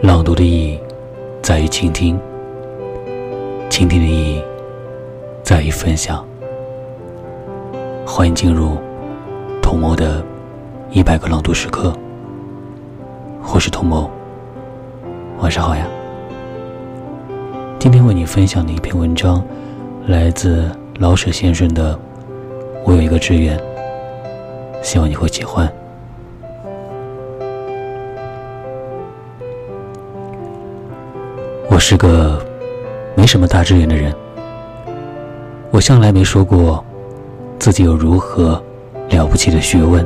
朗读的意义在于倾听，倾听的意义在于分享。欢迎进入童谋的一百个朗读时刻。我是童谋，晚上好呀。今天为你分享的一篇文章，来自老舍先生的《我有一个志愿》，希望你会喜欢。我是个没什么大志愿的人，我向来没说过自己有如何了不起的学问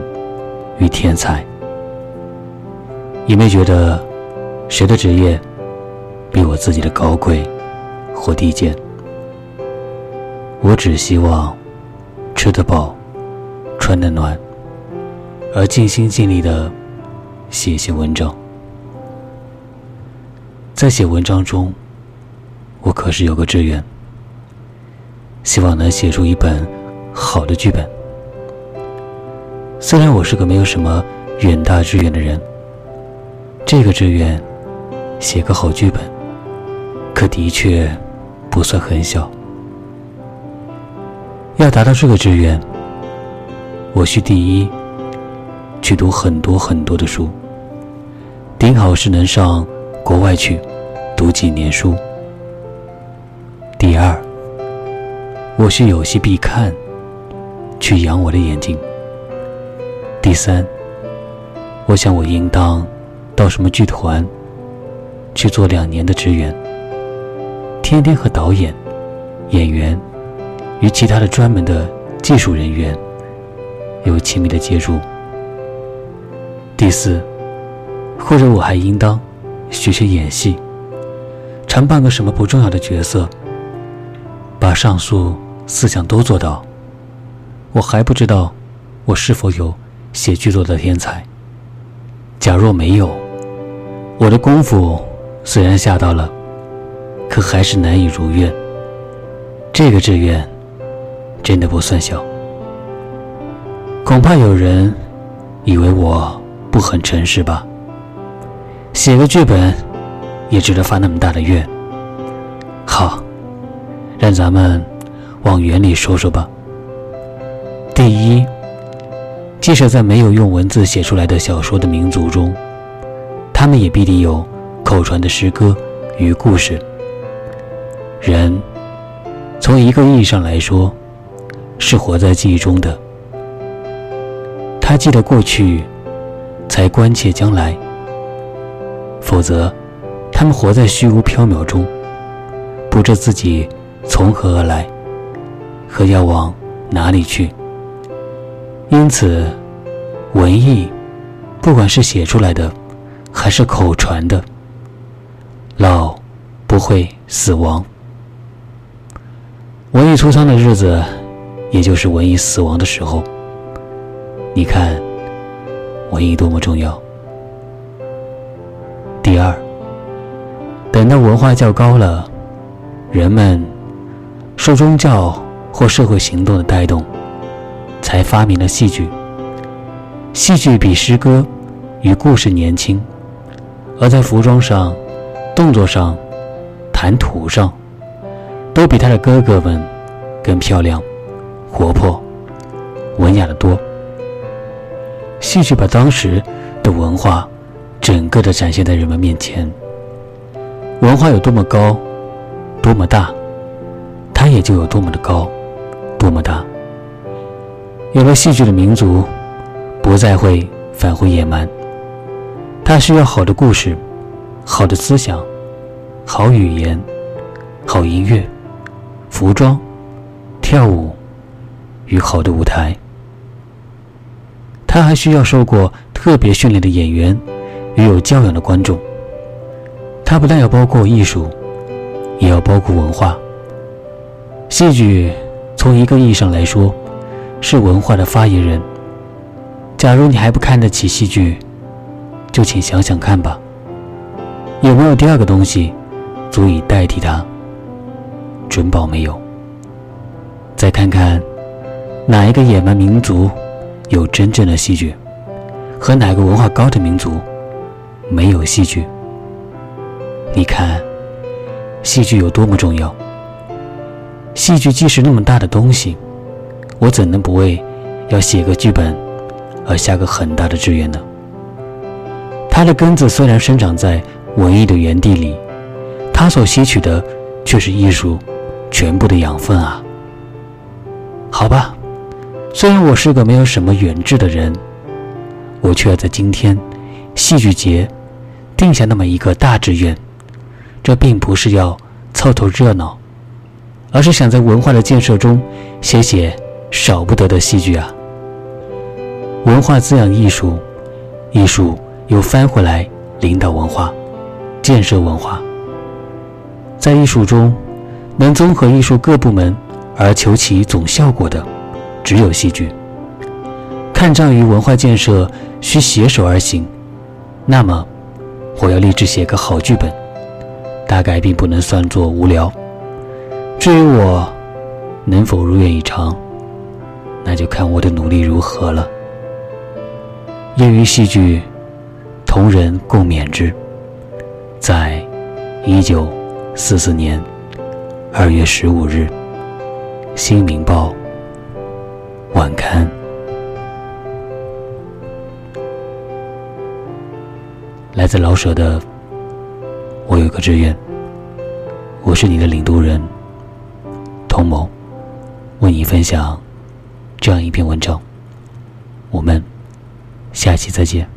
与天才，也没觉得谁的职业比我自己的高贵或低贱。我只希望吃得饱，穿得暖，而尽心尽力的写一些文章。在写文章中，我可是有个志愿，希望能写出一本好的剧本。虽然我是个没有什么远大志愿的人，这个志愿写个好剧本，可的确不算很小。要达到这个志愿，我需第一去读很多很多的书，顶好是能上国外去。读几年书。第二，我是有戏必看，去养我的眼睛。第三，我想我应当到什么剧团去做两年的职员，天天和导演、演员与其他的专门的技术人员有亲密的接触。第四，或者我还应当学学演戏。常扮个什么不重要的角色，把上述四项都做到，我还不知道我是否有写剧作的天才。假若没有，我的功夫虽然下到了，可还是难以如愿。这个志愿真的不算小。恐怕有人以为我不很诚实吧？写个剧本。也值得发那么大的愿。好，让咱们往远里说说吧。第一，即使在没有用文字写出来的小说的民族中，他们也必定有口传的诗歌与故事。人从一个意义上来说，是活在记忆中的。他记得过去，才关切将来。否则。他们活在虚无缥缈中，不知自己从何而来，和要往哪里去。因此，文艺，不管是写出来的，还是口传的，老不会死亡。文艺出丧的日子，也就是文艺死亡的时候。你看，文艺多么重要。等到文化较高了，人们受宗教或社会行动的带动，才发明了戏剧。戏剧比诗歌与故事年轻，而在服装上、动作上、谈吐上，都比他的哥哥们更漂亮、活泼、文雅的多。戏剧把当时的文化整个的展现在人们面前。文化有多么高，多么大，它也就有多么的高，多么大。有了戏剧的民族，不再会返回野蛮。它需要好的故事，好的思想，好语言，好音乐，服装，跳舞，与好的舞台。它还需要受过特别训练的演员与有教养的观众。它不但要包括艺术，也要包括文化。戏剧从一个意义上来说，是文化的发言人。假如你还不看得起戏剧，就请想想看吧，有没有第二个东西足以代替它？准保没有。再看看哪一个野蛮民族有真正的戏剧，和哪个文化高的民族没有戏剧。你看，戏剧有多么重要。戏剧既是那么大的东西，我怎能不为要写个剧本而下个很大的志愿呢？它的根子虽然生长在文艺的园地里，它所吸取的却是艺术全部的养分啊。好吧，虽然我是个没有什么远志的人，我却要在今天戏剧节定下那么一个大志愿。这并不是要凑凑热闹。而是想在文化的建设中写写少不得的戏剧啊！文化滋养艺术，艺术又翻回来领导文化，建设文化。在艺术中，能综合艺术各部门而求其总效果的，只有戏剧。看仗于文化建设需携手而行，那么我要立志写个好剧本，大概并不能算作无聊。至于我能否如愿以偿，那就看我的努力如何了。业余戏剧，同人共勉之。在一九四四年二月十五日，《新民报》晚刊。来自老舍的，我有一个志愿，我是你的领读人。同谋为你分享这样一篇文章，我们下期再见。